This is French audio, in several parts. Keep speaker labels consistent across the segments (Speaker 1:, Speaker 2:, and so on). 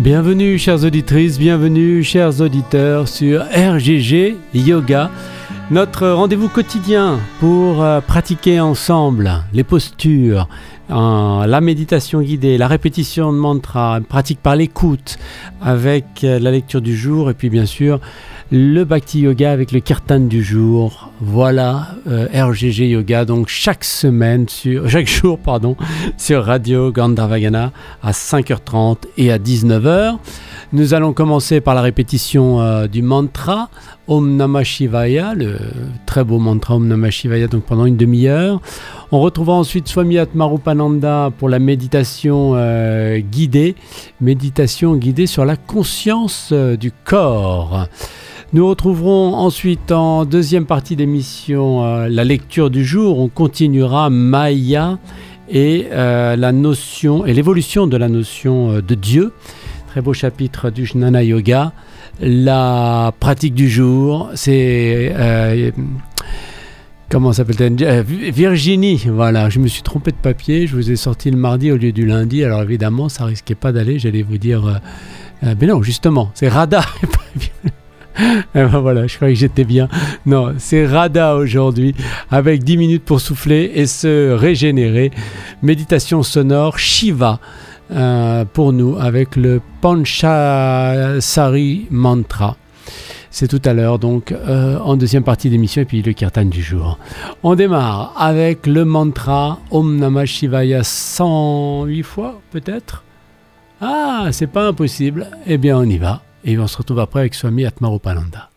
Speaker 1: Bienvenue chères auditrices, bienvenue chers auditeurs sur RGG Yoga, notre rendez-vous quotidien pour euh, pratiquer ensemble les postures, la méditation guidée, la répétition de mantra, pratique par l'écoute avec euh, la lecture du jour et puis bien sûr le Bhakti Yoga avec le kirtan du jour. Voilà euh, RGG Yoga donc chaque semaine sur chaque jour pardon sur Radio Gandharvagana à 5h30 et à 19h. Nous allons commencer par la répétition euh, du mantra Om Namah Shivaya, le très beau mantra Om Namah Shivaya donc pendant une demi-heure. On retrouvera ensuite Swami Atmarupananda pour la méditation euh, guidée, méditation guidée sur la conscience du corps. Nous retrouverons ensuite en deuxième partie d'émission euh, la lecture du jour. On continuera Maya et euh, la notion et l'évolution de la notion euh, de Dieu. Très beau chapitre du Jnana Yoga. La pratique du jour, c'est comment s'appelle-t-elle? Virginie. Voilà, je me suis trompé de papier. Je vous ai sorti le mardi au lieu du lundi. Alors évidemment, ça risquait pas d'aller. J'allais vous dire, mais non, justement, c'est Rada. Eh ben voilà, je croyais que j'étais bien. Non, c'est Rada aujourd'hui, avec 10 minutes pour souffler et se régénérer. Méditation sonore Shiva euh, pour nous, avec le Panchasari Mantra. C'est tout à l'heure, donc euh, en deuxième partie d'émission, et puis le kirtan du jour. On démarre avec le mantra Om Namah Shivaya 108 fois, peut-être? Ah, c'est pas impossible. Eh bien, on y va. Et on se retrouve après avec Swami Atmaropalanda.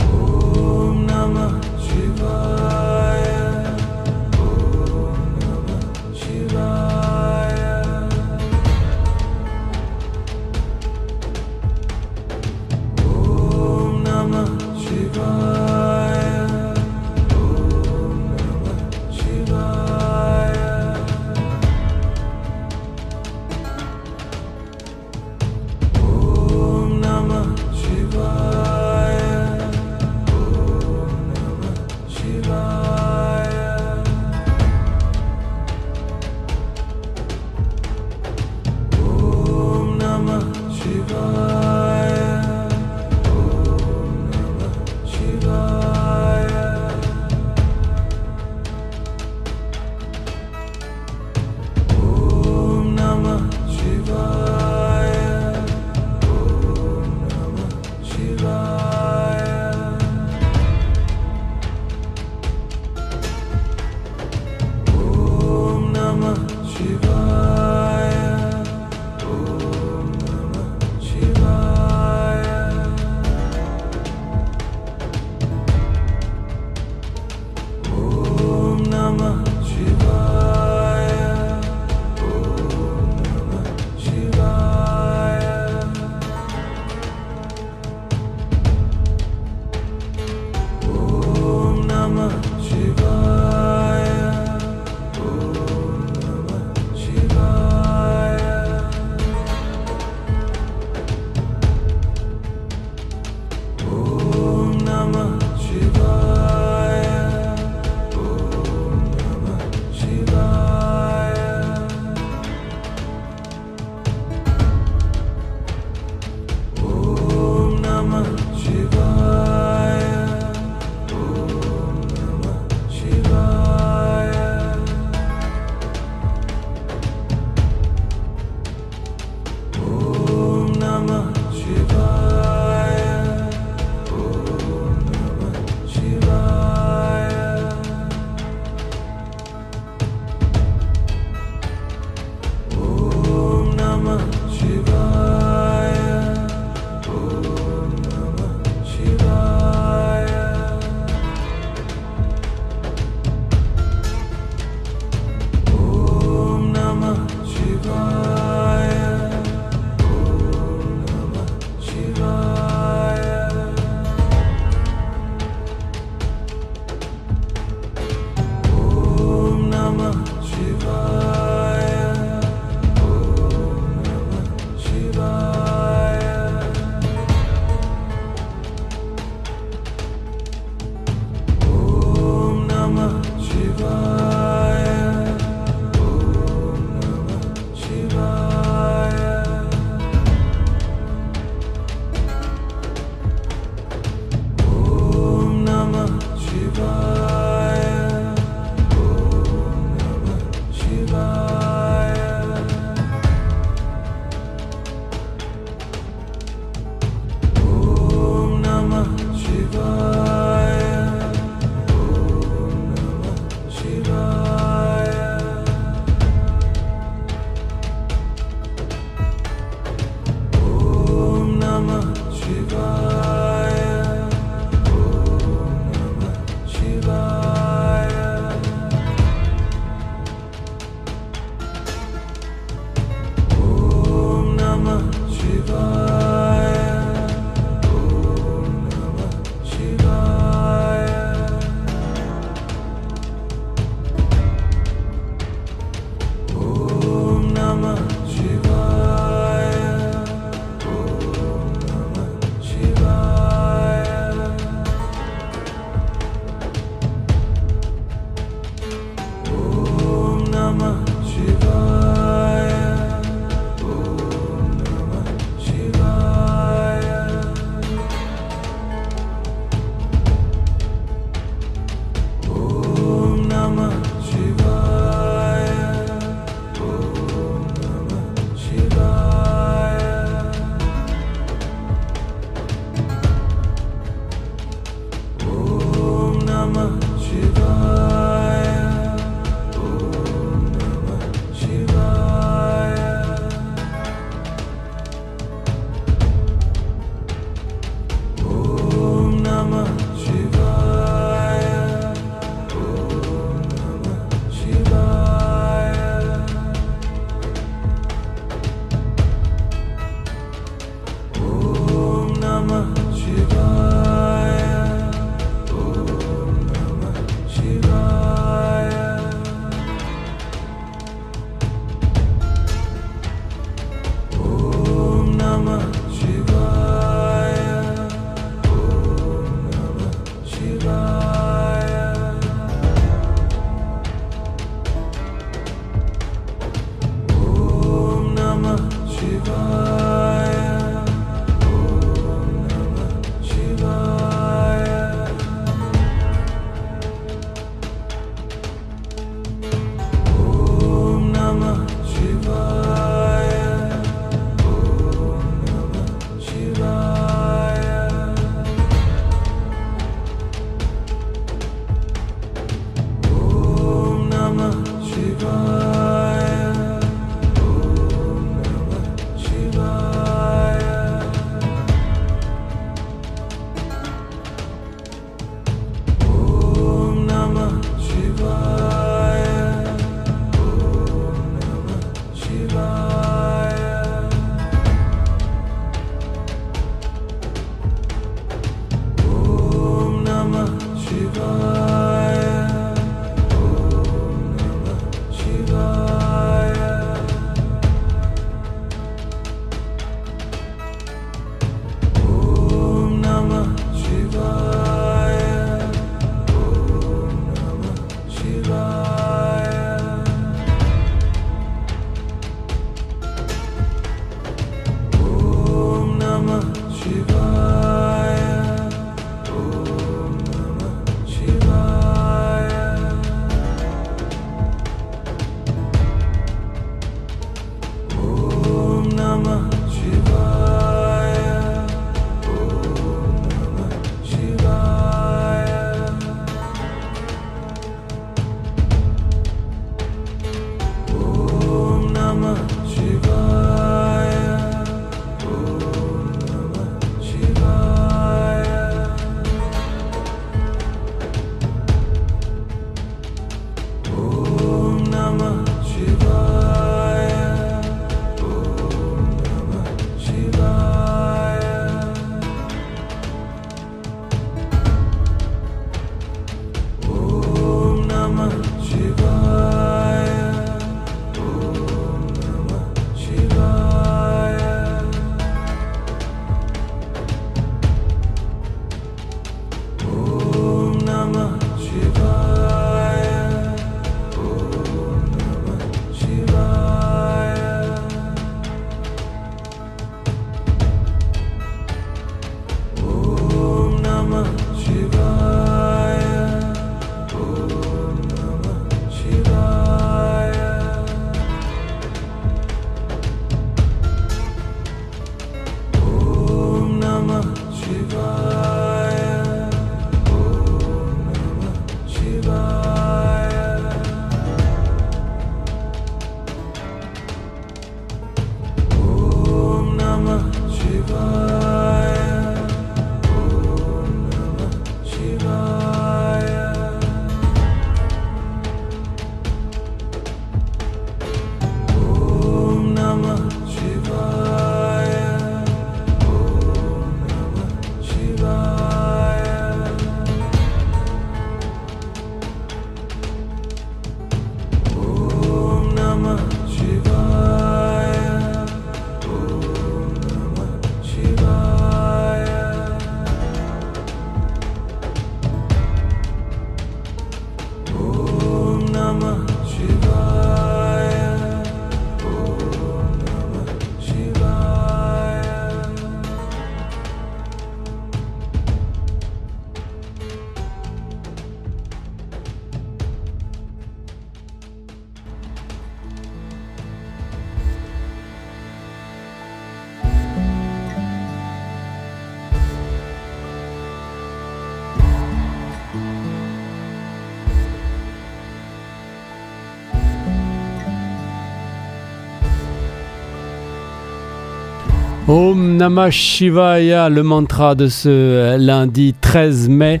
Speaker 2: Om Namah Shivaya,
Speaker 1: le mantra de ce lundi 13 mai.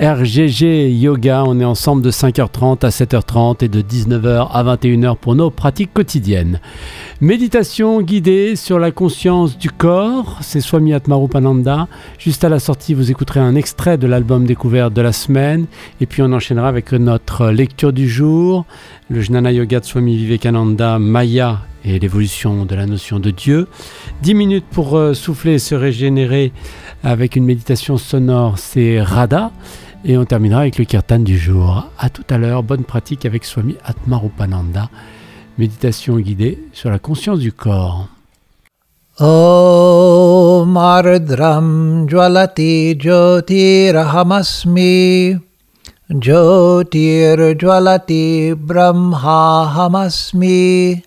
Speaker 1: RGG Yoga, on est ensemble de 5h30 à 7h30 et de 19h à 21h pour nos pratiques quotidiennes. Méditation guidée sur la conscience du corps, c'est Swami Atmarupananda. Juste à la sortie, vous écouterez un extrait de l'album découvert de la semaine et puis on enchaînera avec notre lecture du jour, le Jnana Yoga de Swami Vivekananda, Maya et l'évolution de la notion de Dieu. 10 minutes pour euh, souffler et se régénérer avec une méditation sonore, c'est Radha. Et on terminera avec le kirtan du jour. A tout à l'heure, bonne pratique avec Swami Atmarupananda. Méditation guidée sur la conscience du corps.
Speaker 2: Om Ardram Jwalati Jyotirhamasmi Jyotir Jwalati Brahmahamasmi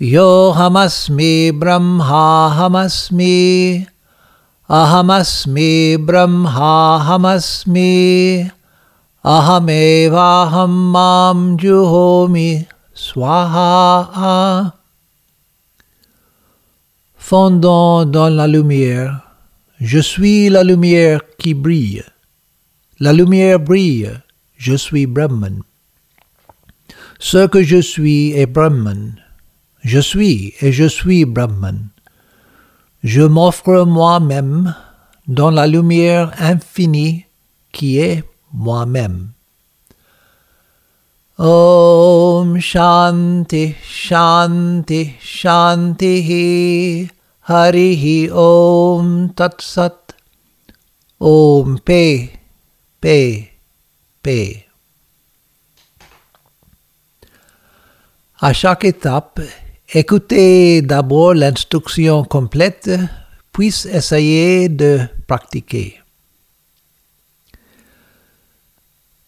Speaker 2: Yohamasmi Brahmahamasmi Ahamasmi Brahmahamasmi Ahamevaham Mam Juhomi Swaha Fondant dans la lumière, je suis la lumière qui brille. La lumière brille, je suis Brahman. Ce que je suis est Brahman. Je suis et je suis Brahman. Je m'offre moi-même dans la lumière infinie qui est moi-même. Om Shanti Shanti Shanti Harihi Om Tat Sat Om Paix Paix Paix À chaque étape, écoutez d'abord l'instruction complète, puis essayez de pratiquer.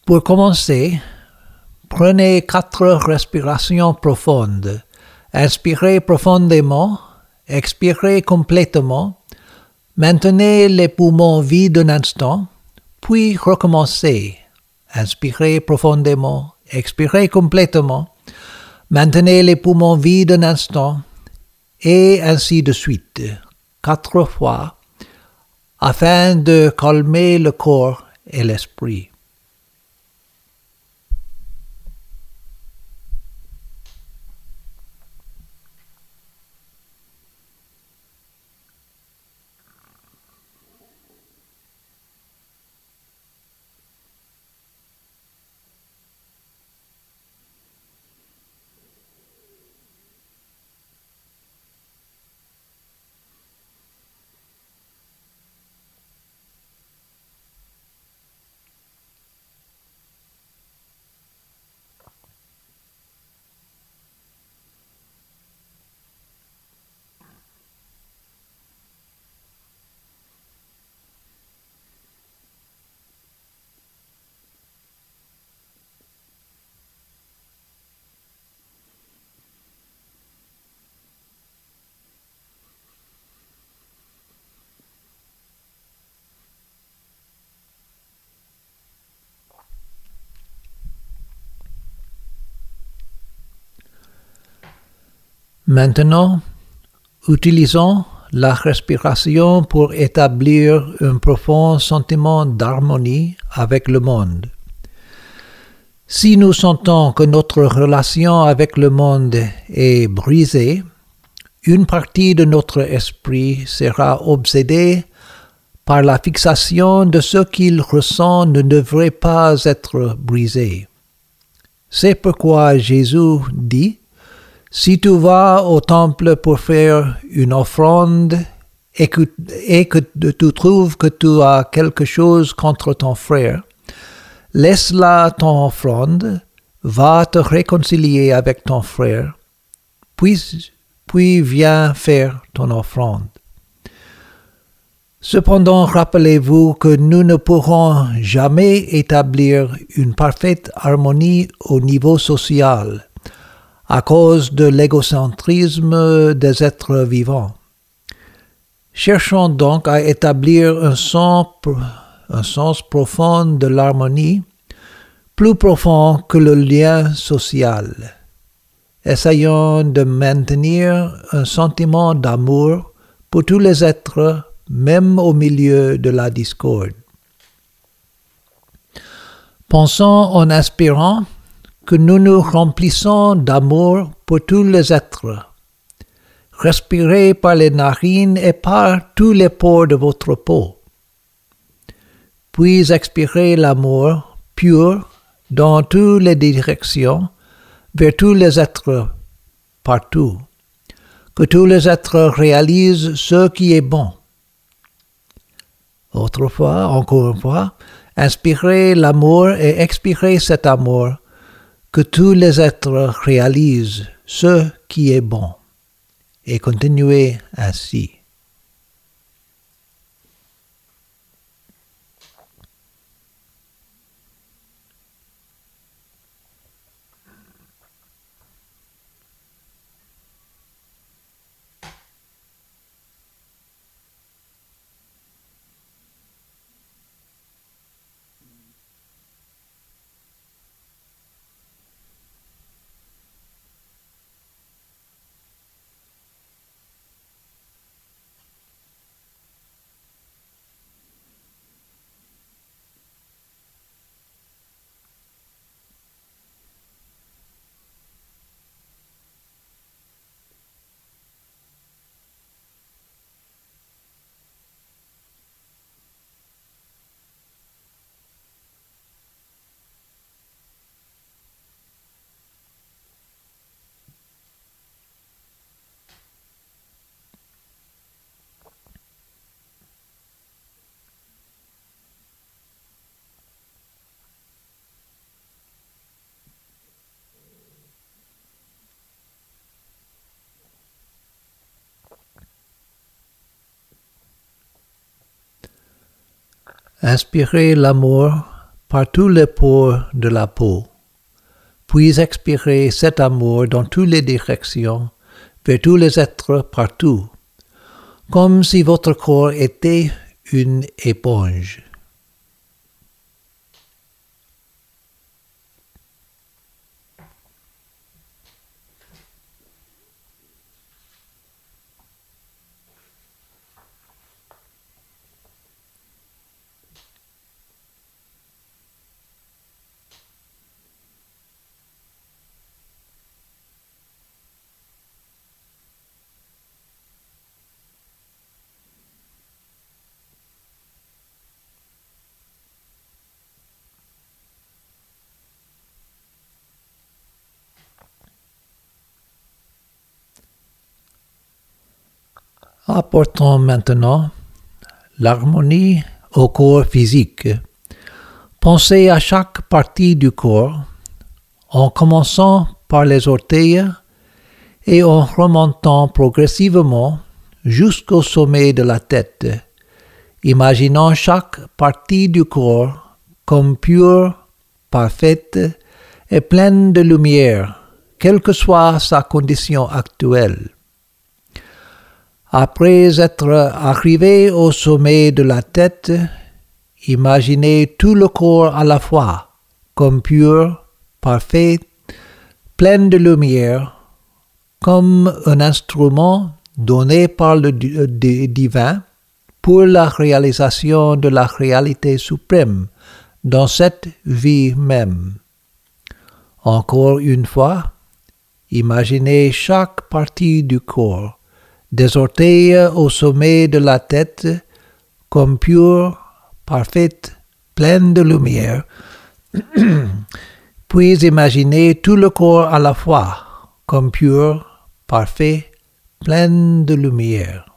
Speaker 2: Pour commencer, Prenez quatre respirations profondes. Inspirez profondément, expirez complètement, maintenez les poumons vides un instant, puis recommencez. Inspirez profondément, expirez complètement, maintenez les poumons vides un instant, et ainsi de suite, quatre fois, afin de calmer le corps et l'esprit. Maintenant, utilisons la respiration pour établir un profond sentiment d'harmonie avec le monde. Si nous sentons que notre relation avec le monde est brisée, une partie de notre esprit sera obsédée par la fixation de ce qu'il ressent ne devrait pas être brisé. C'est pourquoi Jésus dit si tu vas au temple pour faire une offrande et que, tu trouves que tu as quelque chose contre ton frère, laisse-la ton offrande, va te réconcilier avec ton frère, puis, puis viens faire ton offrande. Cependant, rappelez-vous que nous ne pourrons jamais établir une parfaite harmonie au niveau social à cause de l'égocentrisme des êtres vivants. Cherchons donc à établir un sens, profond de l'harmonie, plus profond que le lien social. Essayons de maintenir un sentiment d'amour pour tous les êtres, même au milieu de la discorde. Pensons en inspirant que nous nous remplissons d'amour pour tous les êtres. Respirez par les narines et par tous les pores de votre peau. Puis expirez l'amour pur dans toutes les directions, vers tous les êtres partout. Que tous les êtres réalisent ce qui est bon. Autrefois, encore une fois, inspirez l'amour et expirez cet amour que tous les êtres réalisent ce qui est bon et continuez ainsi. Inspirez l'amour par tous les pores de la peau, puis expirez cet amour dans toutes les directions, vers tous les êtres partout, comme si votre corps était une éponge. Apportons maintenant l'harmonie au corps physique. Pensez à chaque partie du corps en commençant par les orteils et en remontant progressivement jusqu'au sommet de la tête, imaginant chaque partie du corps comme pure, parfaite et pleine de lumière, quelle que soit sa condition actuelle. Après être arrivé au sommet de la tête, imaginez tout le corps à la fois, comme pur, parfait, plein de lumière, comme un instrument donné par le divin pour la réalisation de la réalité suprême dans cette vie même. Encore une fois, imaginez chaque partie du corps des orteils au sommet de la tête, comme pure, parfaite, pleine de lumière, puis imaginez tout le corps à la fois, comme pur, parfait, plein de lumière.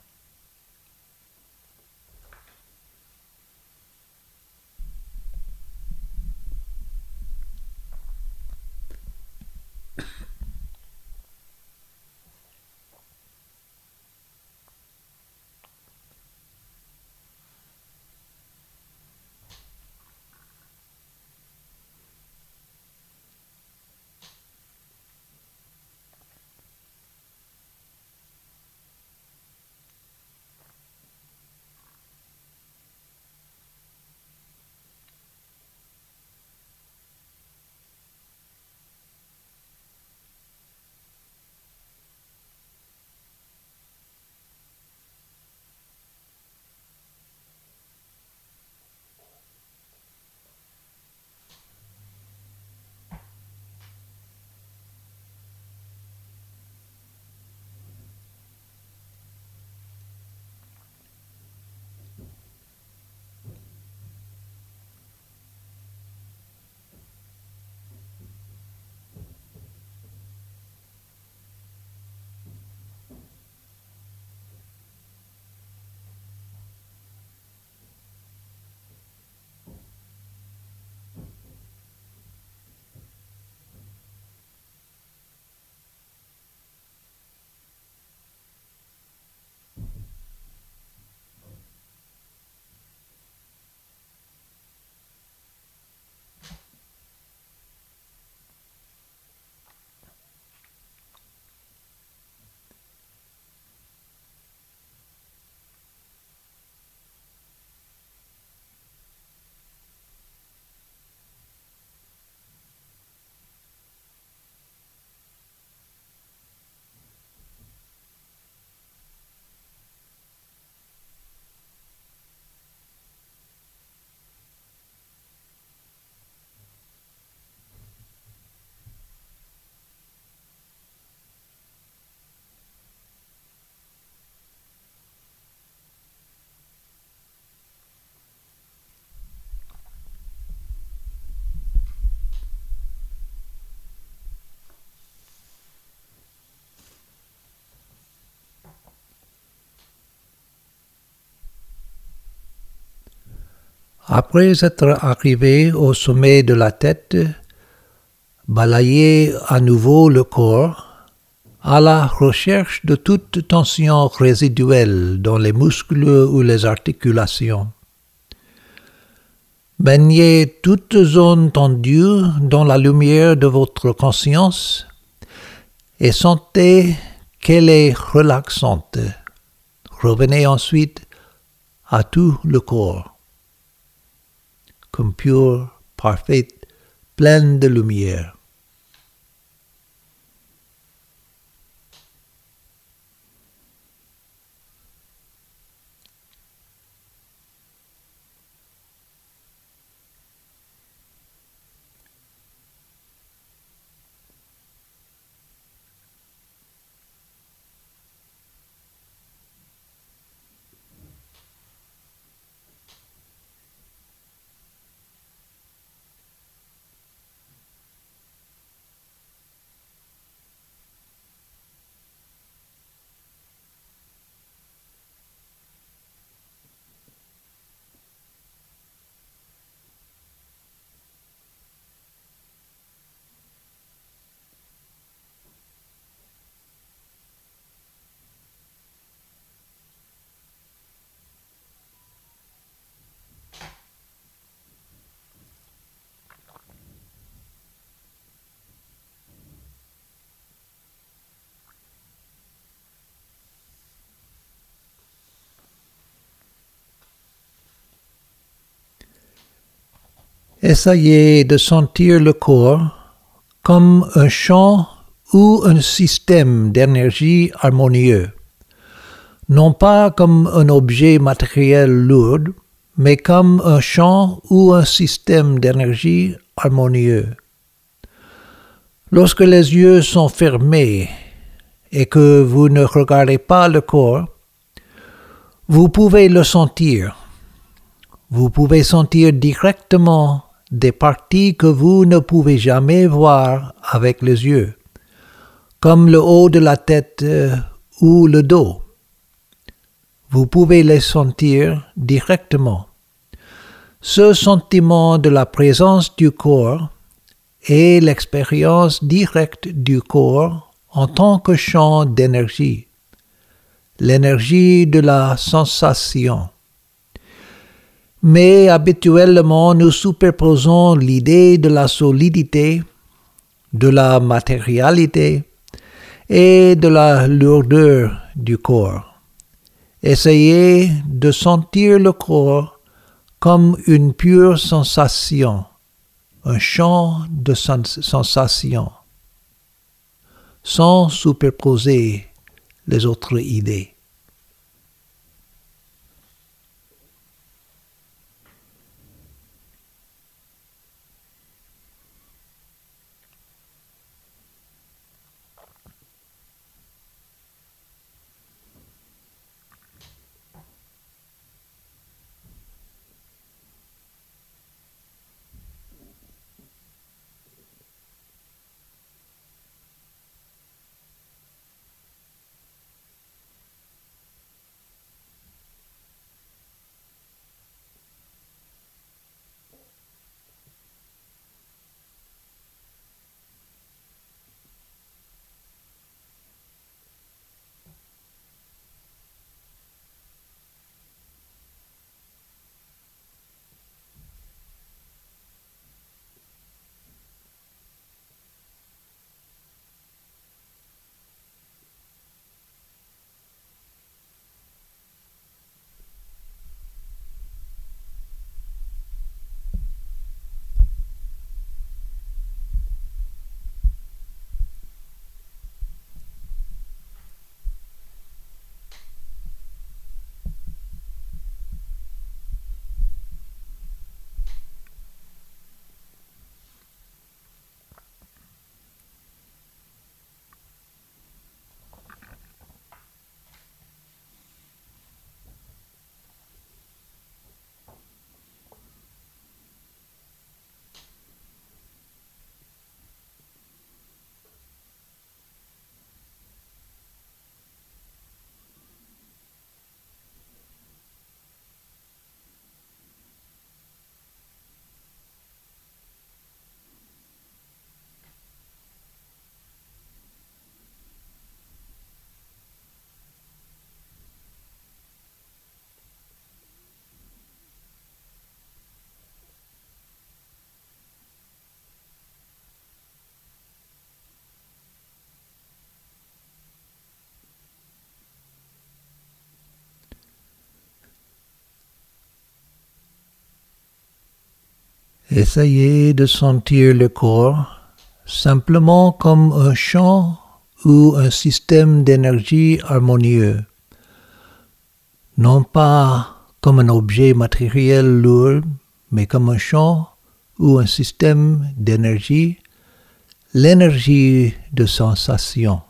Speaker 2: Après être arrivé au sommet de la tête, balayez à nouveau le corps à la recherche de toute tension résiduelle dans les muscles ou les articulations. Baignez toute zone tendue dans la lumière de votre conscience et sentez qu'elle est relaxante. Revenez ensuite à tout le corps, comme pur, parfait, plein de lumière. Essayez de sentir le corps comme un champ ou un système d'énergie harmonieux, non pas comme un objet matériel lourd, mais comme un champ ou un système d'énergie harmonieux. Lorsque les yeux sont fermés et que vous ne regardez pas le corps, vous pouvez le sentir. Vous pouvez sentir directement des parties que vous ne pouvez jamais voir avec les yeux, comme le haut de la tête euh, ou le dos. Vous pouvez les sentir directement. Ce sentiment de la présence du corps est l'expérience directe du corps en tant que champ d'énergie, l'énergie de la sensation mais habituellement nous superposons l'idée de la solidité, de la matérialité et de la lourdeur du corps. Essayez de sentir le corps comme une pure sensation, un champ de sensation, sans superposer les autres idées. Essayez de sentir le corps simplement comme un champ ou un système d'énergie harmonieux, non pas comme un objet matériel lourd, mais comme un champ ou un système d'énergie, l'énergie de sensation.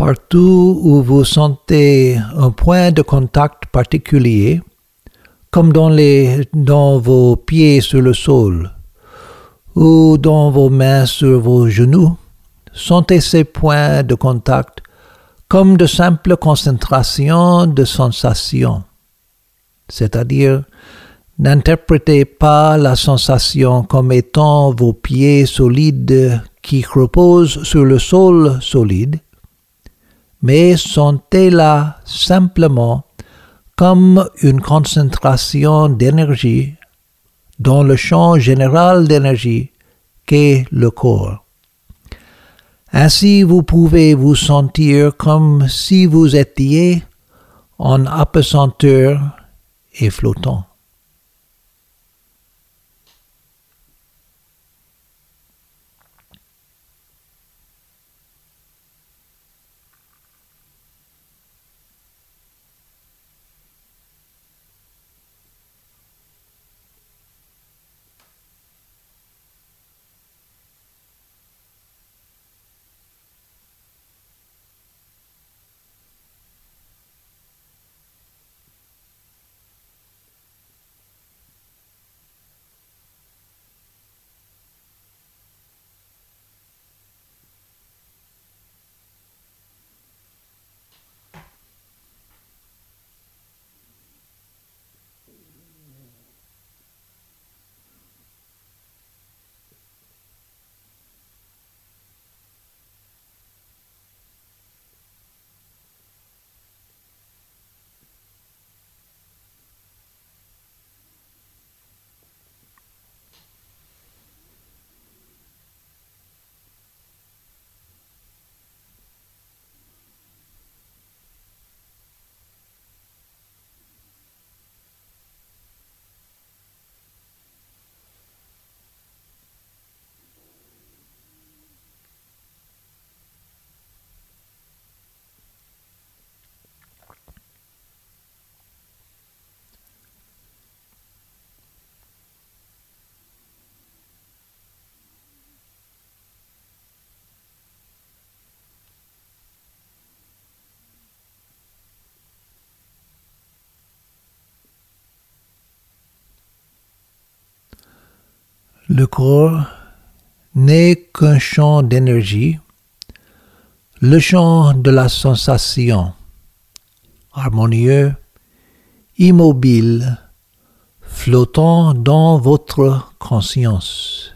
Speaker 2: Partout où vous sentez un point de contact particulier, comme dans, les, dans vos pieds sur le sol ou dans vos mains sur vos genoux, sentez ces points de contact comme de simples concentrations de sensations. C'est-à-dire, n'interprétez pas la sensation comme étant vos pieds solides qui reposent sur le sol solide, mais sentez-la simplement comme une concentration d'énergie dans le champ général d'énergie qu'est le corps. Ainsi vous pouvez vous sentir comme si vous étiez en apesanteur et flottant. Le corps n'est qu'un champ d'énergie, le champ de la sensation, harmonieux, immobile, flottant dans votre conscience.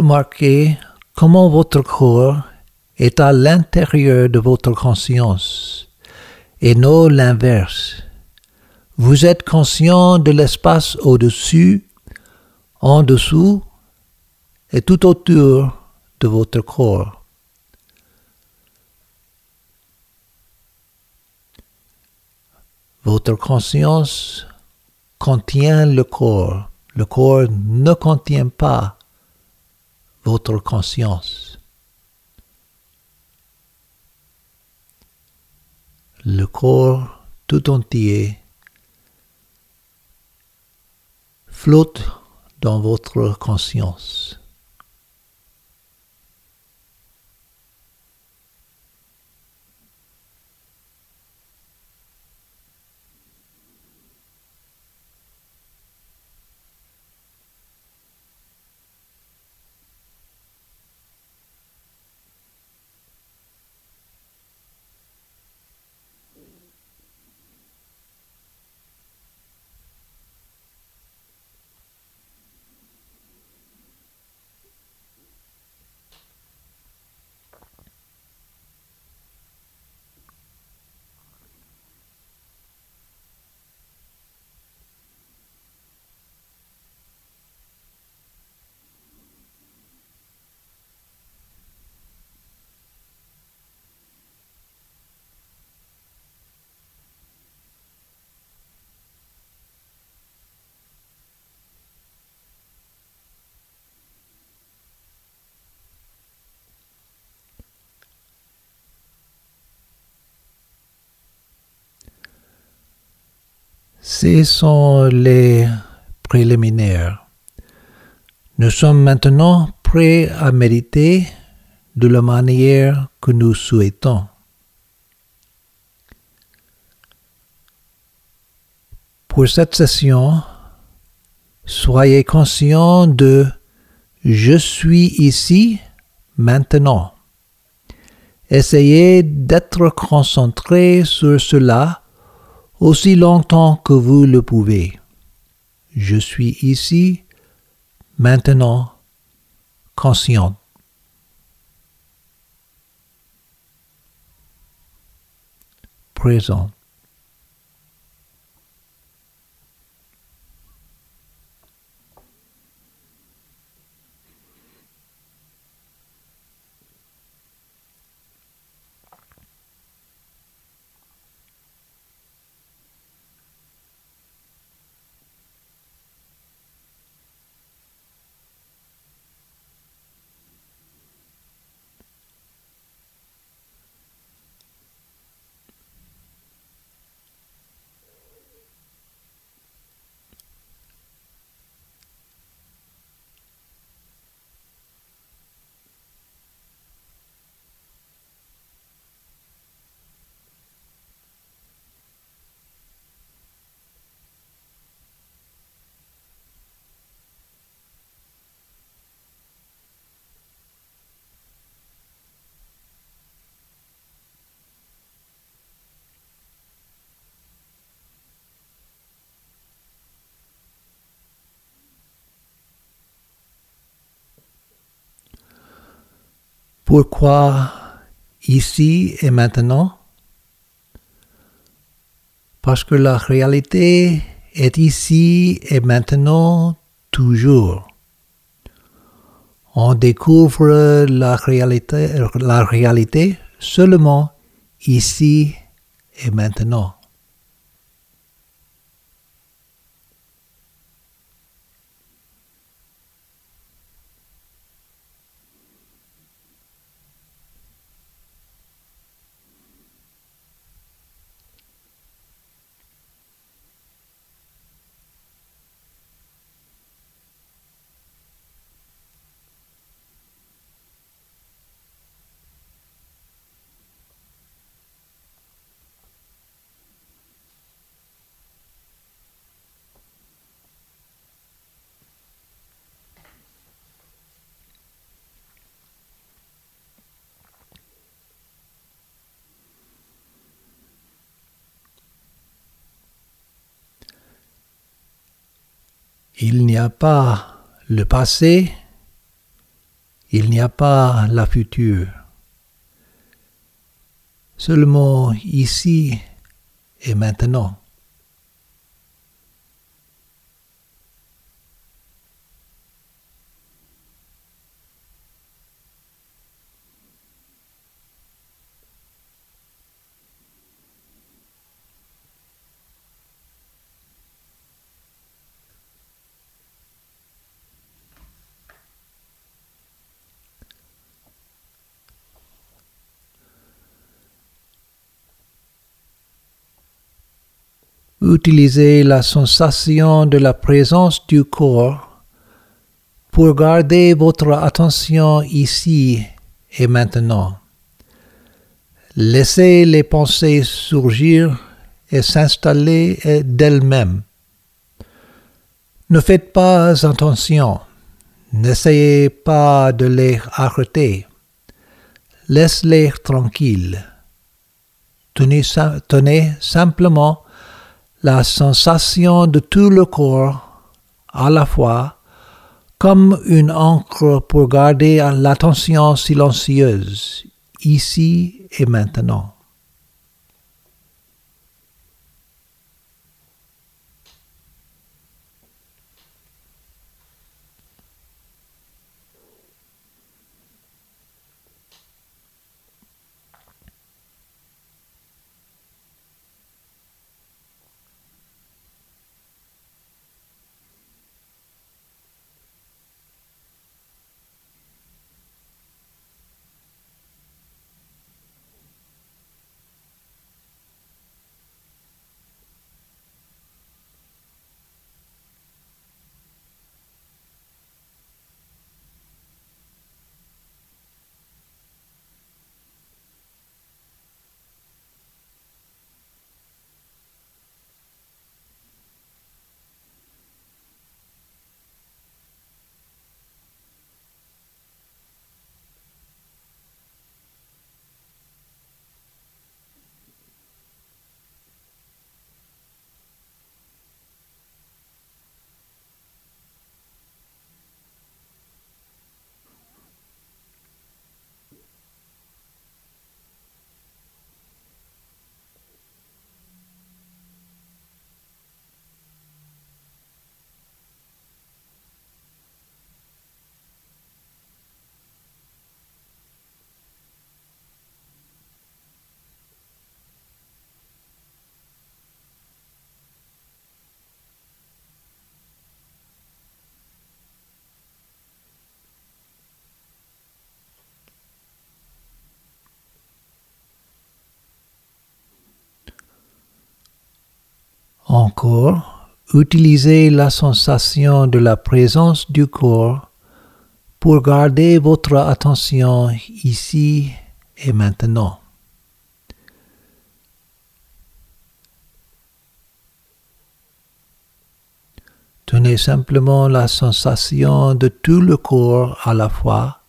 Speaker 2: Remarquez comment votre corps est à l'intérieur de votre conscience et non l'inverse. Vous êtes conscient de l'espace au-dessus, en dessous et tout autour de votre corps. Votre conscience contient le corps. Le corps ne contient pas votre conscience. Le corps tout entier flotte dans votre conscience. Ce sont les préliminaires. Nous sommes maintenant prêts à méditer de la manière que nous souhaitons. Pour cette session, soyez conscient de je suis ici maintenant. Essayez d'être concentré sur cela aussi longtemps que vous le pouvez. Je suis ici, maintenant, conscient. Présent. Pourquoi ici et maintenant? Parce que la réalité est ici et maintenant toujours. On découvre la réalité, seulement ici et maintenant. Il n'y a pas le passé, il n'y a pas la future. Seulement ici et maintenant. Utilisez la sensation de la présence du corps pour garder votre attention ici et maintenant. Laissez les pensées surgir et s'installer d'elles-mêmes. Ne faites pas attention. N'essayez pas de les arrêter. Laisse-les tranquilles. Tenez, simplement la sensation de tout le corps à la fois comme une encre pour garder l'attention silencieuse ici et maintenant. Utilisez la sensation de la présence du corps pour garder votre attention ici et maintenant. Tenez simplement la sensation de tout le corps à la fois,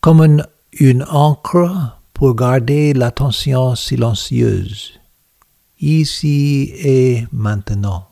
Speaker 2: comme une, une encre pour garder l'attention silencieuse ici et maintenant.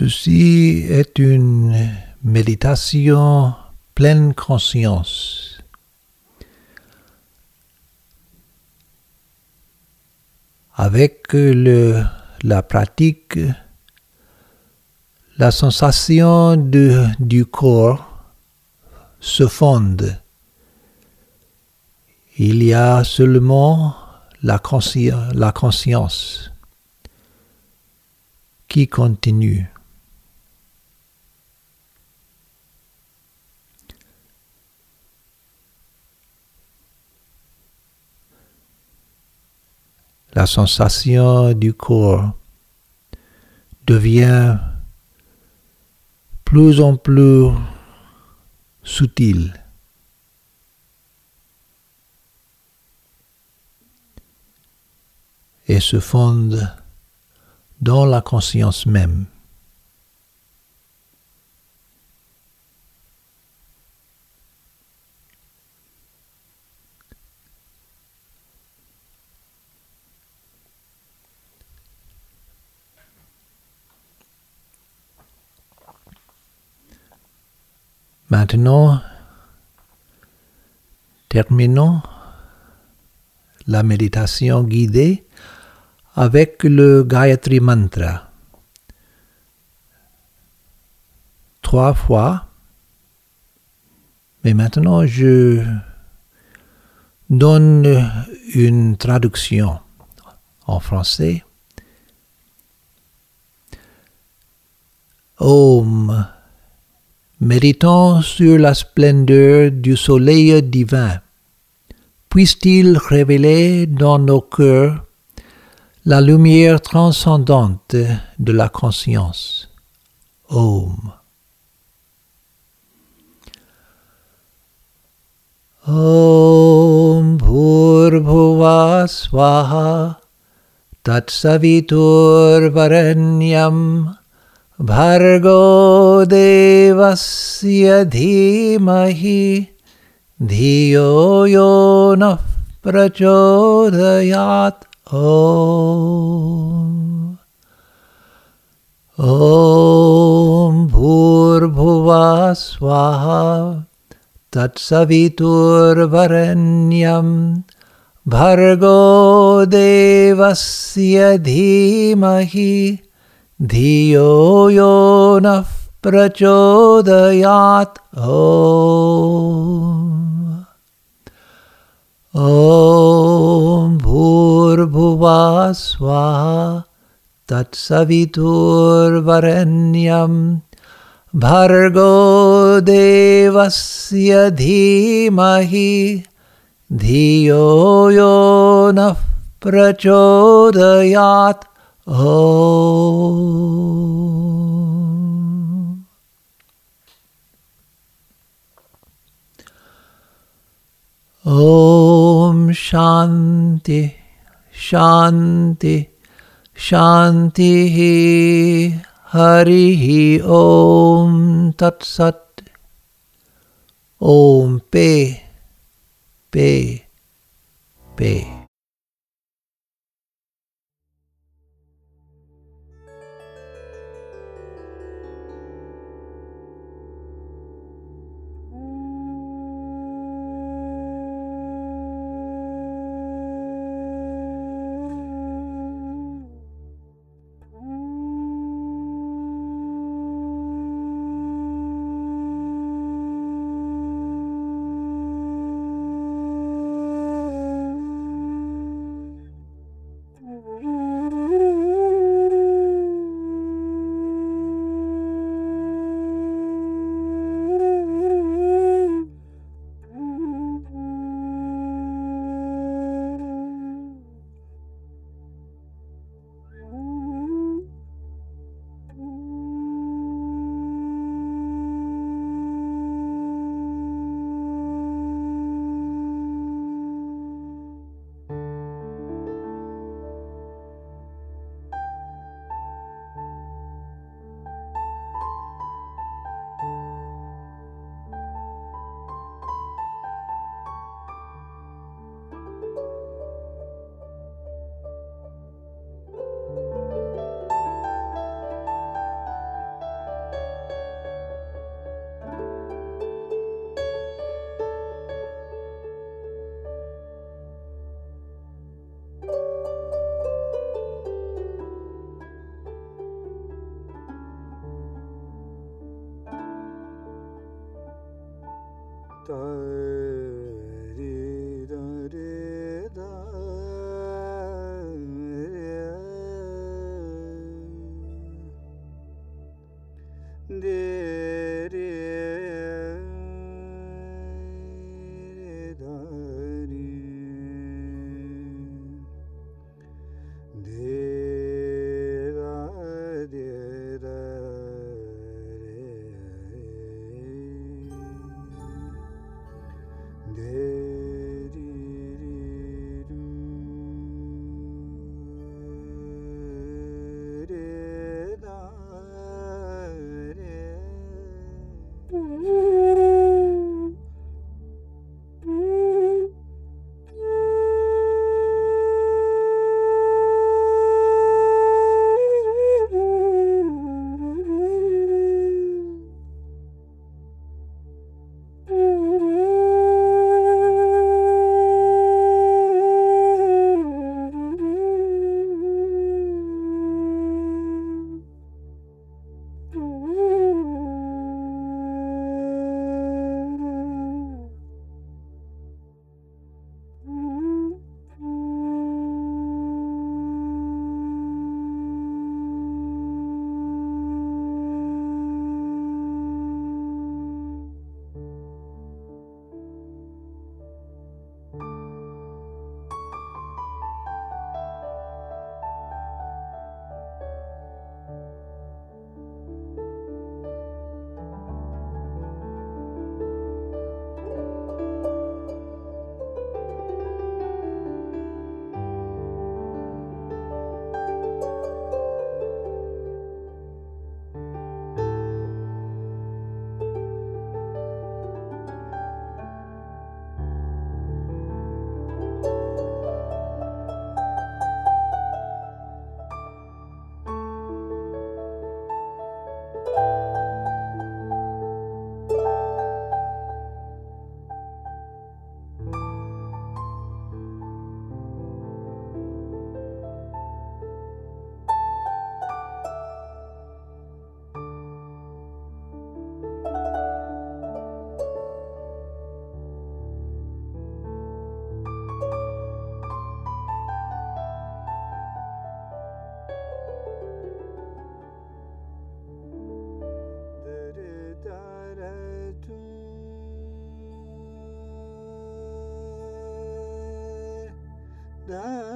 Speaker 2: Ceci est une méditation pleine conscience. Avec le, la pratique, la sensation du corps se fonde. Il y a seulement la, la conscience qui continue. La sensation du corps devient plus en plus subtile. et se fonde dans la conscience même. Maintenant, terminons la méditation guidée avec le Gayatri Mantra. Trois fois. Mais maintenant, je donne une traduction en français. Om Méditons sur la splendeur du soleil divin. Puisse-t-il révéler dans nos cœurs la lumière transcendante de la conscience? Om. Om Bhurbhuva Swaha भर्गो देवस्य धीमहि धियो यो नः प्रचोदयात्। ॐ भूर्भुवा स्वाहा तत्सवितुर्वरण्यं। भर्गो देवस्य धीमहि धियो यो नः प्रचोदयात्। ॐ भूर्भुवा स्वाहा तत्सवितुर्वरण्यं। भर्गो देवस्य धीमहि धियो यो नः प्रचोदयात् Oh. Om Shanti, Shanti, Shanti, Hari Om Tat Sat, Om Pe,
Speaker 3: Pe, Pe.
Speaker 1: da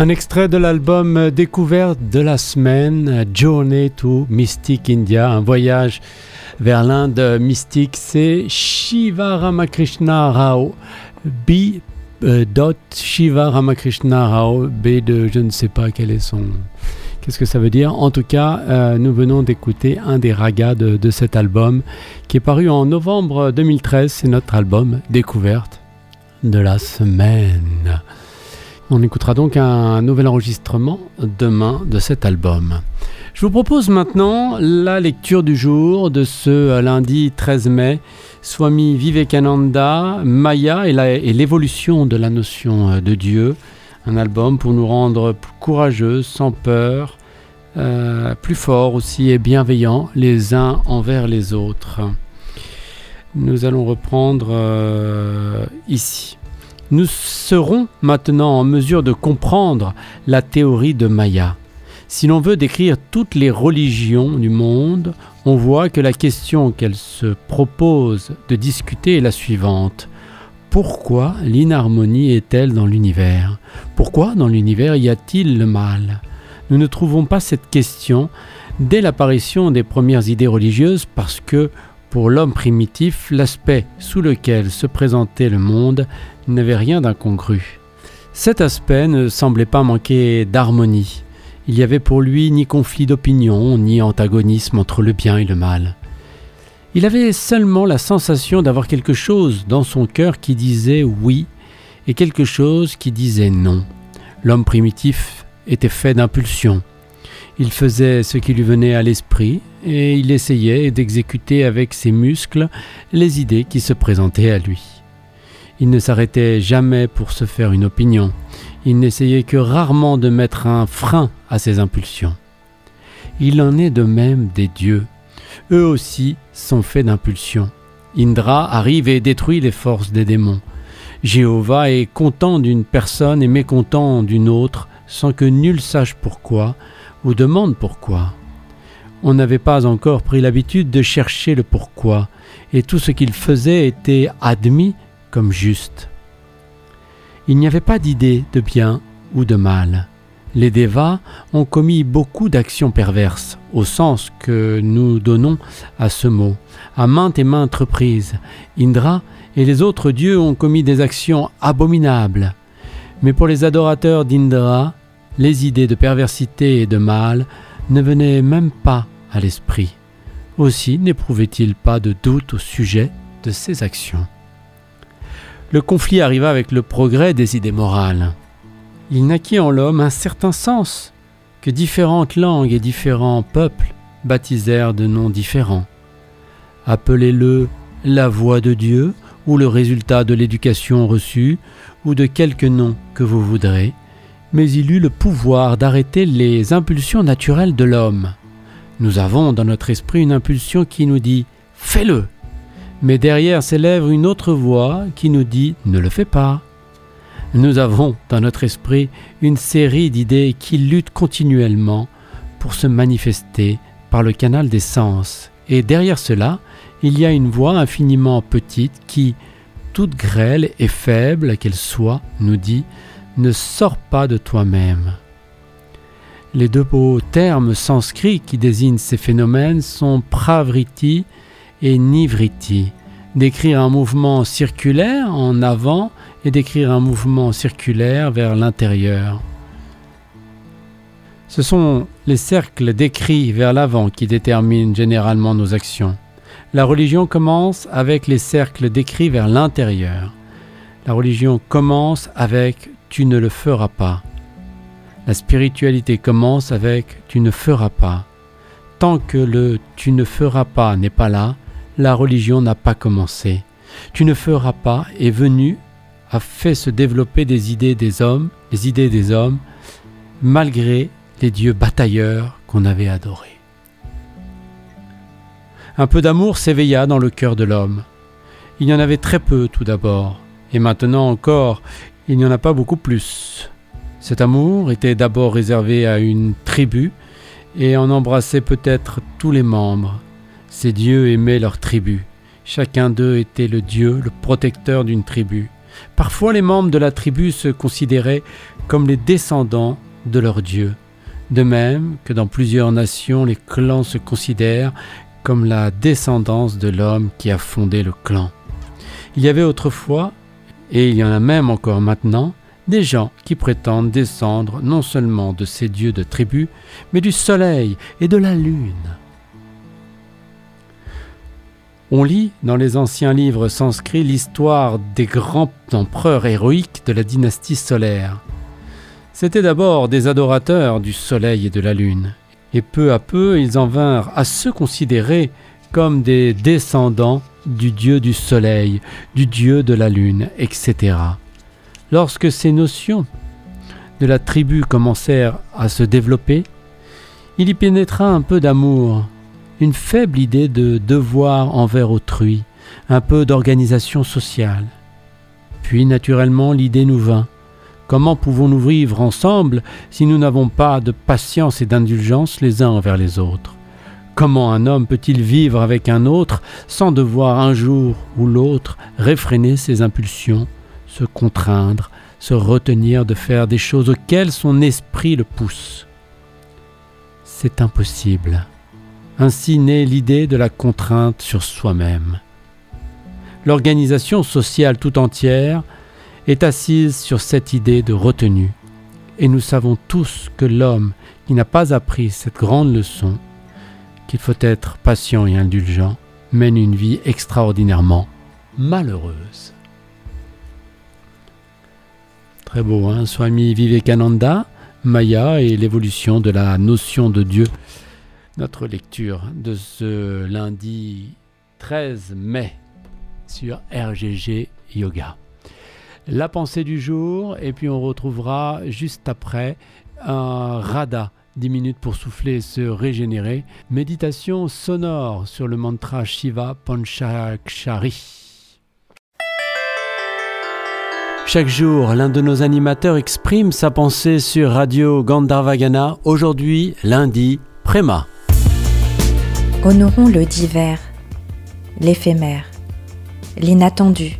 Speaker 1: Un extrait de l'album découverte de la semaine, Journey to Mystic India, un voyage vers l'Inde mystique. C'est Shiva Ramakrishna Rao, B. Euh, dot Shiva Ramakrishna Rao, B de je ne sais pas quel est son. Qu'est-ce que ça veut dire? En tout cas, euh, nous venons d'écouter un des ragas de, de, cet album qui est paru en novembre 2013. C'est notre album découverte de la semaine. On écoutera donc un nouvel enregistrement demain de cet album. Je vous propose maintenant la lecture du jour de ce lundi 13 mai, Swami Vivekananda, Maya et l'évolution de la notion de Dieu. Un album pour nous rendre courageux, sans peur, euh, plus forts aussi et bienveillants les uns envers les autres. Nous allons reprendre euh, ici. Nous serons maintenant en mesure de comprendre la théorie de Maya. Si l'on veut décrire toutes les religions du monde, on voit que la question qu'elle se propose de discuter est la suivante. Pourquoi l'inharmonie est-elle dans l'univers? Pourquoi dans l'univers y a-t-il le mal? Nous ne trouvons pas cette question dès l'apparition des premières idées religieuses parce que pour l'homme primitif, l'aspect sous lequel se présentait le monde n'avait rien d'incongru. Cet aspect ne semblait pas manquer d'harmonie. Il n'y avait pour lui ni conflit d'opinion, ni antagonisme entre le bien et le mal. Il avait seulement la sensation d'avoir quelque chose dans son cœur qui disait oui et quelque chose qui disait non. L'homme primitif était fait d'impulsion. Il faisait ce qui lui venait à l'esprit et il essayait d'exécuter avec ses muscles les idées qui se présentaient à lui. Il ne s'arrêtait jamais pour se faire une opinion, il n'essayait que rarement de mettre un frein à ses impulsions. Il en est de même des dieux. Eux aussi sont faits d'impulsions. Indra arrive et détruit les forces des démons. Jéhovah est content d'une personne et mécontent d'une autre sans que nul sache pourquoi ou demande pourquoi. On n'avait pas encore pris l'habitude de chercher le pourquoi, et tout ce qu'il faisait était admis comme juste. Il n'y avait pas d'idée de bien ou de mal. Les Devas ont commis beaucoup d'actions perverses, au sens que nous donnons à ce mot, à maintes et maintes reprises. Indra et les autres dieux ont commis des actions abominables. Mais pour les adorateurs d'Indra, les idées de perversité et de mal ne venaient même pas à l'esprit. Aussi n'éprouvait-il pas de doute au sujet de ses actions. Le conflit arriva avec le progrès des idées morales. Il naquit en l'homme un certain sens que différentes langues et différents peuples baptisèrent de noms différents. Appelez-le la voix de Dieu ou le résultat de l'éducation reçue ou de quelque nom que vous voudrez, mais il eut le pouvoir d'arrêter les impulsions naturelles de l'homme. Nous avons dans notre esprit une impulsion qui nous dit ⁇ Fais-le !⁇ mais derrière s'élève une autre voix qui nous dit ⁇ Ne le fais pas !⁇ Nous avons dans notre esprit une série d'idées qui luttent continuellement pour se manifester par le canal des sens, et derrière cela, il y a une voix infiniment petite qui, toute grêle et faible qu'elle soit, nous dit ⁇ Ne sors pas de toi-même ⁇ les deux beaux termes sanscrits qui désignent ces phénomènes sont pravriti et nivriti. Décrire un mouvement circulaire en avant et décrire un mouvement circulaire vers l'intérieur. Ce sont les cercles décrits vers l'avant qui déterminent généralement nos actions. La religion commence avec les cercles décrits vers l'intérieur. La religion commence avec tu ne le feras pas. La spiritualité commence avec tu ne feras pas. Tant que le tu ne feras pas n'est pas là, la religion n'a pas commencé. Tu ne feras pas est venu, a fait se développer des idées des hommes, les idées des hommes, malgré les dieux batailleurs qu'on avait adorés. Un peu d'amour s'éveilla dans le cœur de l'homme. Il y en avait très peu tout d'abord, et maintenant encore, il n'y en a pas beaucoup plus. Cet amour était d'abord réservé à une tribu et en embrassait peut-être tous les membres. Ces dieux aimaient leur tribu. Chacun d'eux était le dieu, le protecteur d'une tribu. Parfois les membres de la tribu se considéraient comme les descendants de leur Dieu. De même que dans plusieurs nations, les clans se considèrent comme la descendance de l'homme qui a fondé le clan. Il y avait autrefois, et il y en a même encore maintenant, des gens qui prétendent descendre non seulement de ces dieux de tribu, mais du soleil et de la lune. On lit dans les anciens livres sanscrits l'histoire des grands empereurs héroïques de la dynastie solaire. C'étaient d'abord des adorateurs du soleil et de la lune, et peu à peu ils en vinrent à se considérer comme des descendants du dieu du soleil, du dieu de la lune, etc. Lorsque ces notions de la tribu commencèrent à se développer, il y pénétra un peu d'amour, une faible idée de devoir envers autrui, un peu d'organisation sociale. Puis naturellement l'idée nous vint. Comment pouvons-nous vivre ensemble si nous n'avons pas de patience et d'indulgence les uns envers les autres? Comment un homme peut-il vivre avec un autre sans devoir un jour ou l'autre réfréner ses impulsions, se contraindre, se retenir de faire des choses auxquelles son esprit le pousse? C'est impossible. Ainsi naît l'idée de la contrainte sur soi-même. L'organisation sociale tout entière est assise sur cette idée de retenue, et nous savons tous que l'homme qui n'a pas appris cette grande leçon, qu'il faut être patient et indulgent, mène une vie extraordinairement malheureuse. Très beau, hein Swami Vivekananda, Maya et l'évolution de la notion de Dieu notre lecture de ce lundi 13 mai sur RGG Yoga. La pensée du jour, et puis on retrouvera juste après un rada, 10 minutes pour souffler et se régénérer. Méditation sonore sur le mantra Shiva Panchakshari. Chaque jour, l'un de nos animateurs exprime sa pensée sur Radio Gandharvagana. Aujourd'hui, lundi, Prema.
Speaker 3: Honorons le divers, l'éphémère, l'inattendu,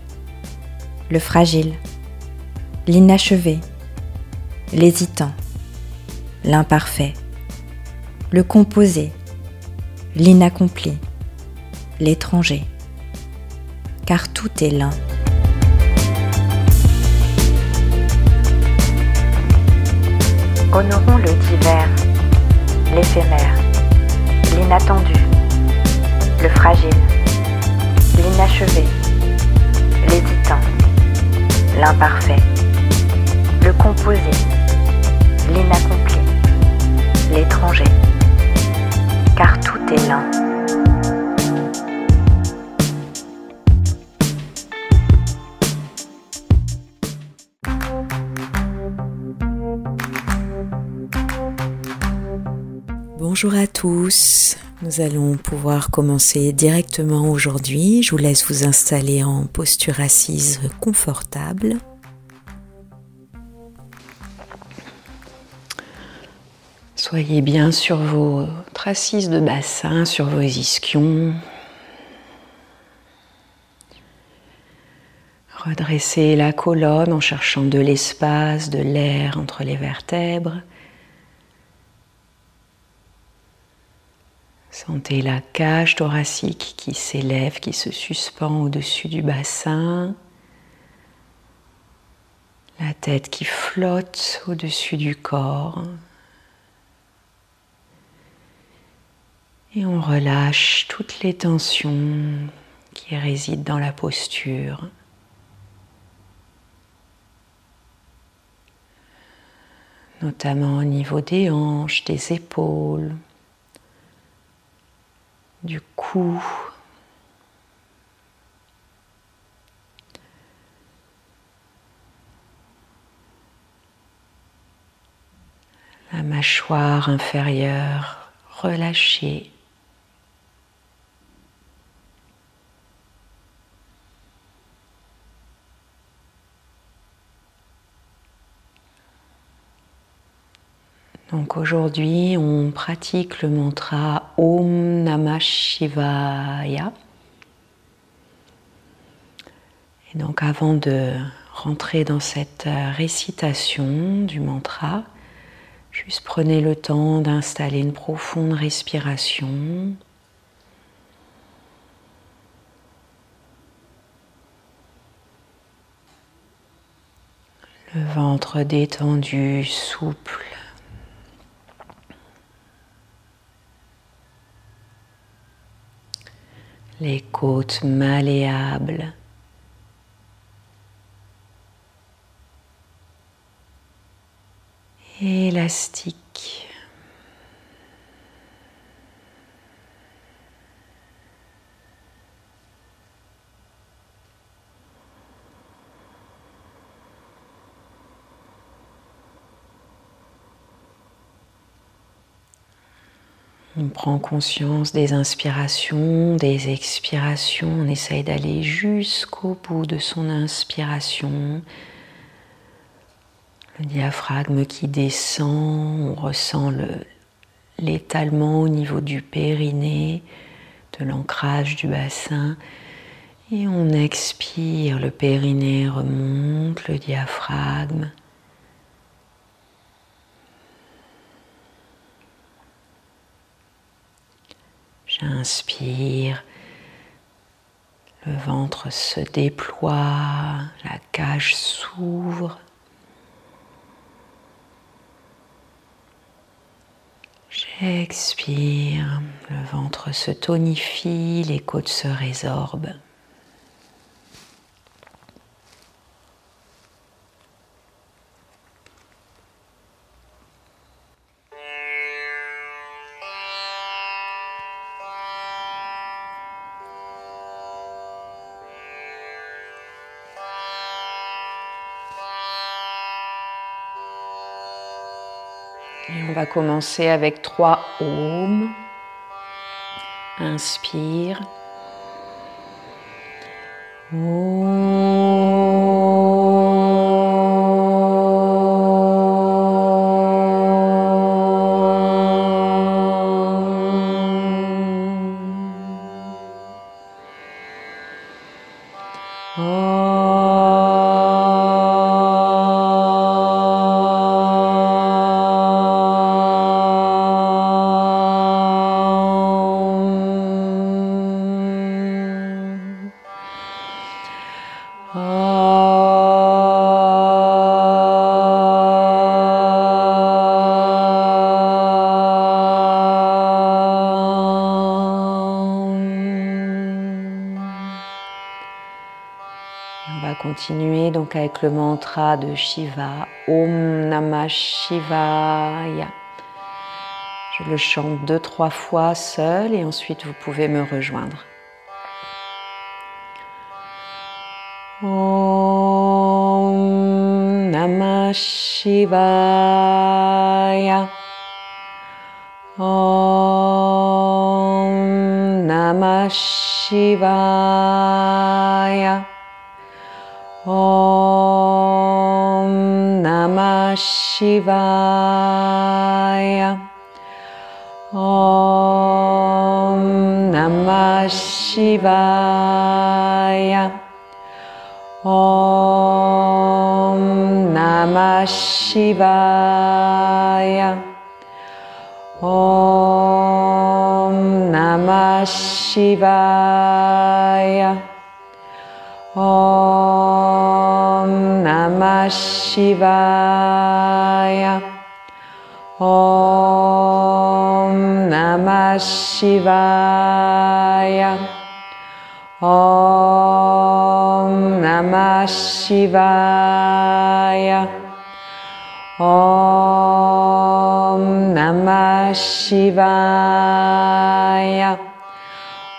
Speaker 3: le fragile, l'inachevé, l'hésitant, l'imparfait, le composé, l'inaccompli, l'étranger, car tout est l'un. Honorons le divers, l'éphémère, l'inattendu, le fragile, l'inachevé, l'hésitant, l'imparfait, le composé, l'inaccompli, l'étranger, car tout est l'un. Bonjour à tous, nous allons pouvoir commencer directement aujourd'hui. Je vous laisse vous installer en posture assise confortable. Soyez bien sur vos assises de bassin, sur vos ischions. Redressez la colonne en cherchant de l'espace, de l'air entre les vertèbres. Sentez la cage thoracique qui s'élève, qui se suspend au-dessus du bassin. La tête qui flotte au-dessus du corps. Et on relâche toutes les tensions qui résident dans la posture. notamment au niveau des hanches, des épaules, du cou. La mâchoire inférieure relâchée. Aujourd'hui, on pratique le mantra Om Namah Shivaya. Et donc avant de rentrer dans cette euh, récitation du mantra, juste prenez le temps d'installer une profonde respiration. Le ventre détendu, souple. Les côtes malléables. élastique. On prend conscience des inspirations, des expirations, on essaye d'aller jusqu'au bout de son inspiration, le diaphragme qui descend, on ressent l'étalement au niveau du périnée, de l'ancrage du bassin. Et on expire, le périnée remonte, le diaphragme. J'inspire, le ventre se déploie, la cage s'ouvre. J'expire, le ventre se tonifie, les côtes se résorbent. Va commencer avec trois ohms. Inspire. Continuer donc avec le mantra de Shiva, Om Namah Shivaya. Je le chante deux, trois fois seul et ensuite vous pouvez me rejoindre. Om Namah Shivaya. Om Namah Shivaya. ॐ नमः शिवाय ॐ नमः शिवाय ॐ नमः शिवाय ॐ नमः शिवाय ॐ नमः शिवाय ॐ नमः शिवाय ॐ नमः शिवाय ॐ नमः शिवाय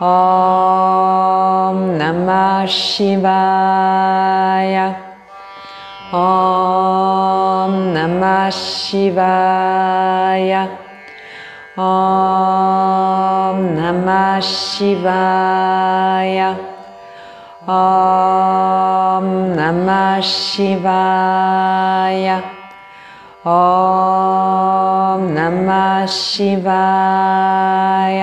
Speaker 3: ॐ नमः शिवाय ॐ नमः शिवाय ॐ नमः शिवाय ॐ नमः शिवाय ॐ नमः शिवाय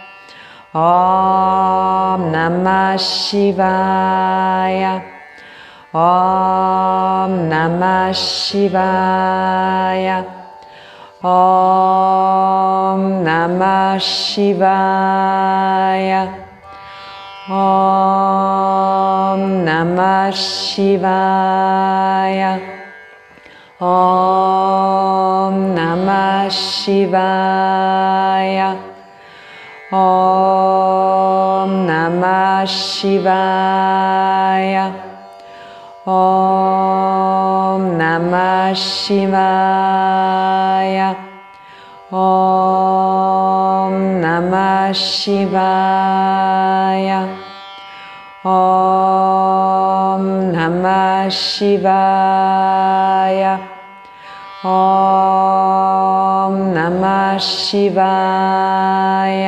Speaker 3: ॐ नमः शिवाय ॐ नमः शिवाय ॐ नमः शिवाय ॐ नमः शिवाय ॐ नमः शिवाय ॐ नमः शिवाय ॐ नमः शिवाय ॐ नमः शिवाय ॐ नमः शिवाय ॐ नमः शिवाय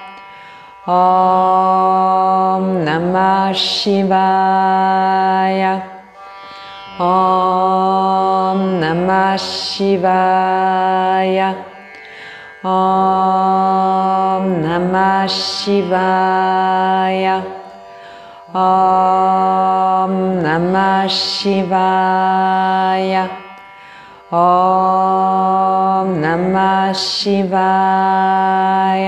Speaker 3: ॐ नमः शिवाय ॐ नमः शिवाय ॐ नमः शिवाय ॐ नमः शिवाय ॐ नमः शिवाय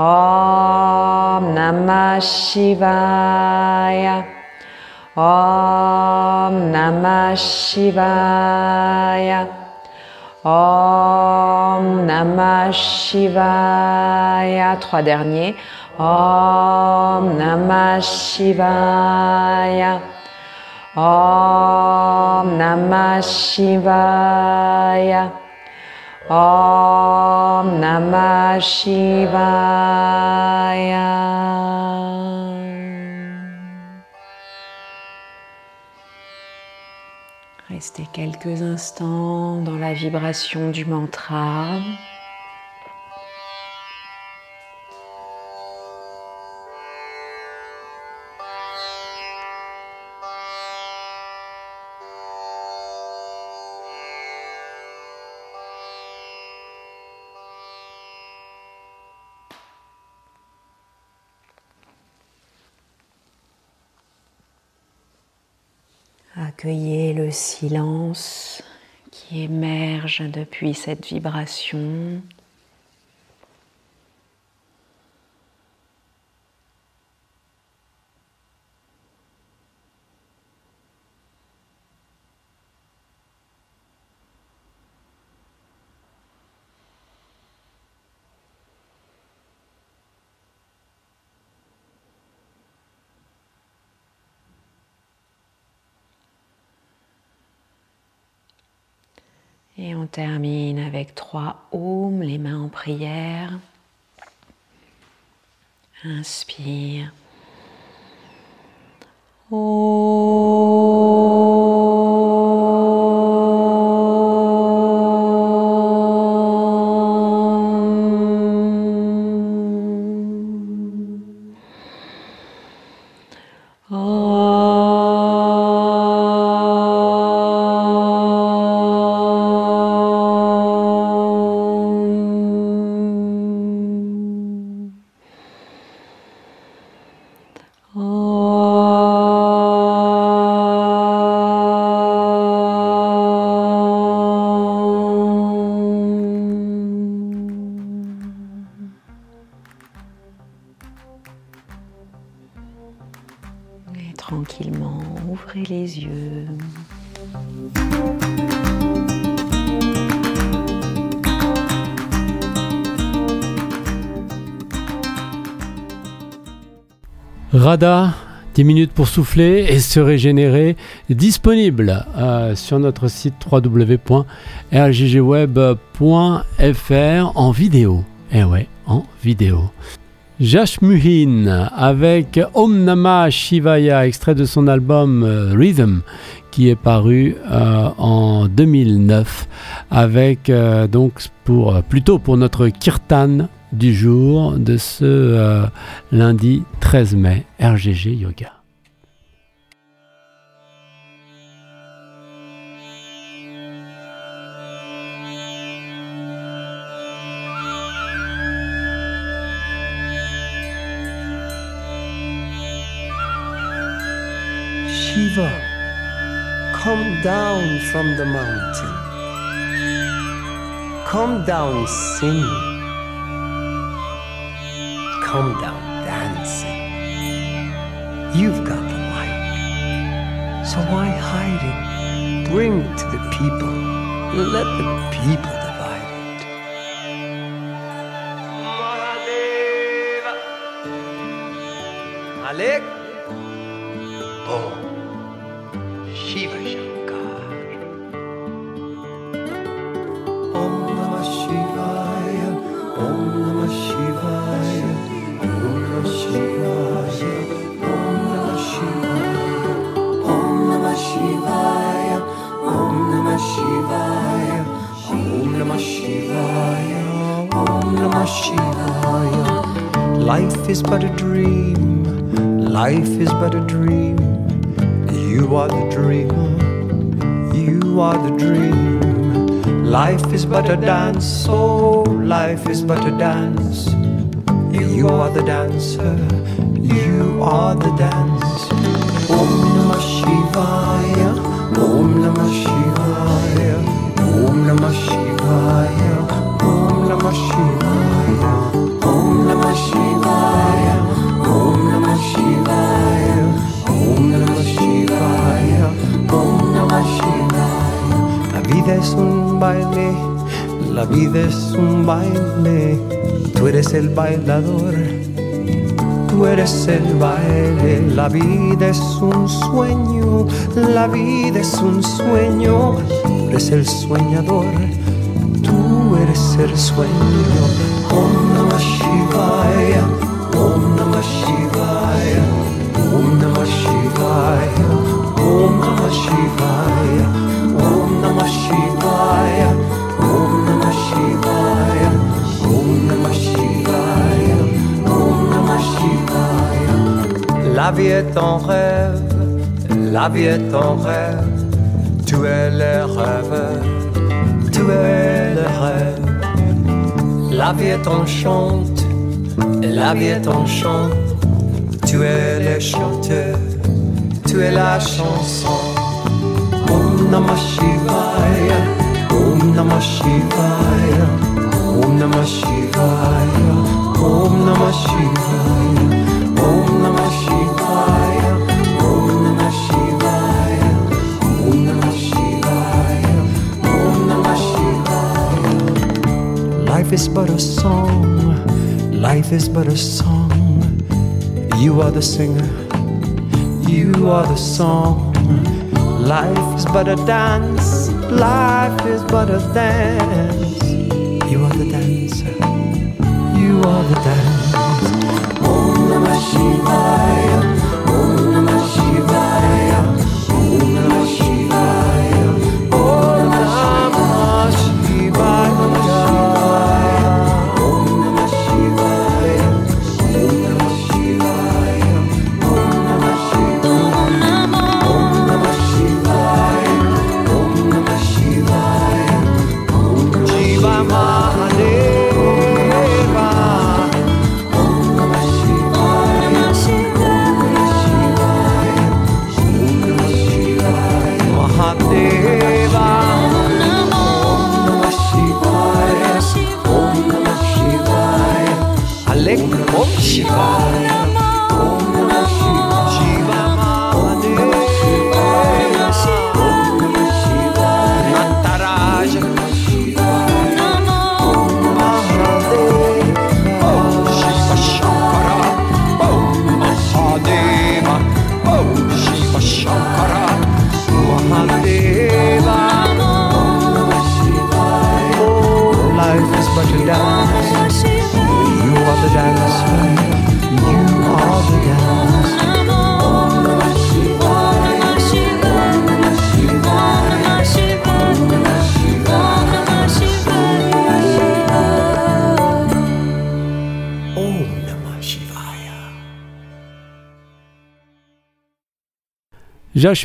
Speaker 3: Om Namah Shivaya. Om Namah Shivaya. Om Namah Shivaya. Trois derniers. Om Namah Shivaya. Om Namah Shivaya. Om Namah Shivaya. Restez quelques instants dans la vibration du mantra. Accueillez le silence qui émerge depuis cette vibration. Et on termine avec trois ohms, les mains en prière. Inspire.
Speaker 1: Rada, 10 minutes pour souffler et se régénérer, disponible euh, sur notre site www.rggweb.fr en vidéo. Eh ouais, en vidéo. Jash Muhin avec Om Namah Shivaya, extrait de son album euh, Rhythm, qui est paru euh, en 2009, avec donc pour plutôt pour notre kirtan du jour de ce euh, lundi 13 mai, RGG Yoga.
Speaker 4: Shiva, come down from the mountain. Come down singing. Come down dancing.
Speaker 2: You've got the light. So why hide it? Bring it to the people. Let the people divide it. Mahadeva. Alek. Oh. Namah Shivaya. Life is but a dream. Life is but a dream. You are the dreamer. You are the dream. Life is but a dance. Oh, life is but a dance. You are the dancer. You are the dance. Om Namah Shivaya. Om Namah Shivaya. Om Namah Shivaya. Om Namah Shivaya. Es un baile. La vida es un baile. Tú eres el bailador. Tú eres el baile, la vida es un sueño, la vida es un sueño, tú eres el soñador, tú eres el sueño. Om Namah Shivaya, Om Namah Shivaya, Om Namah Shivaya, Om Namah La vie est en rêve, la vie est en rêve, tu es le rêve, tu es le rêve. La vie est en chante, la vie est en chant, tu es le chanteur, tu es la chanson. Om Namah Shivaya, Om Namah Shivaya, Om Namah Shivaya, Om Shivaya, Life is but a song, life is but a song. You are the singer, you are the song. Life is but a dance, life is but a dance. You are the dancer, you are the dance. Om Namah Shivaya,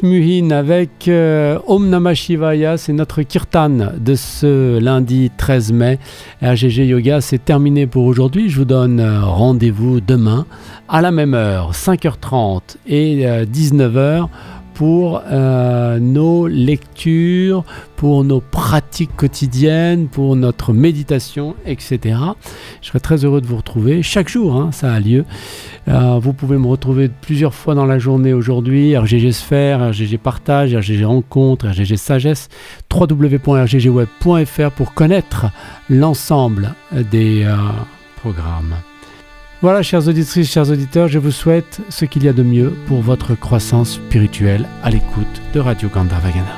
Speaker 1: Muhin avec euh, Om Namah Shivaya, c'est notre kirtan de ce lundi 13 mai. RGG Yoga, c'est terminé pour aujourd'hui. Je vous donne euh, rendez-vous demain à la même heure, 5h30 et euh, 19h pour euh, nos lectures, pour nos pratiques quotidiennes, pour notre méditation, etc. Je serai très heureux de vous retrouver chaque jour, hein, ça a lieu. Euh, vous pouvez me retrouver plusieurs fois dans la journée aujourd'hui, RGG Sphère, RGG Partage, RGG Rencontre, RGG Sagesse, www.rggweb.fr pour connaître l'ensemble des euh, programmes. Voilà, chers auditrices, chers auditeurs, je vous souhaite ce qu'il y a de mieux pour votre croissance spirituelle à l'écoute de Radio Gandhavagana.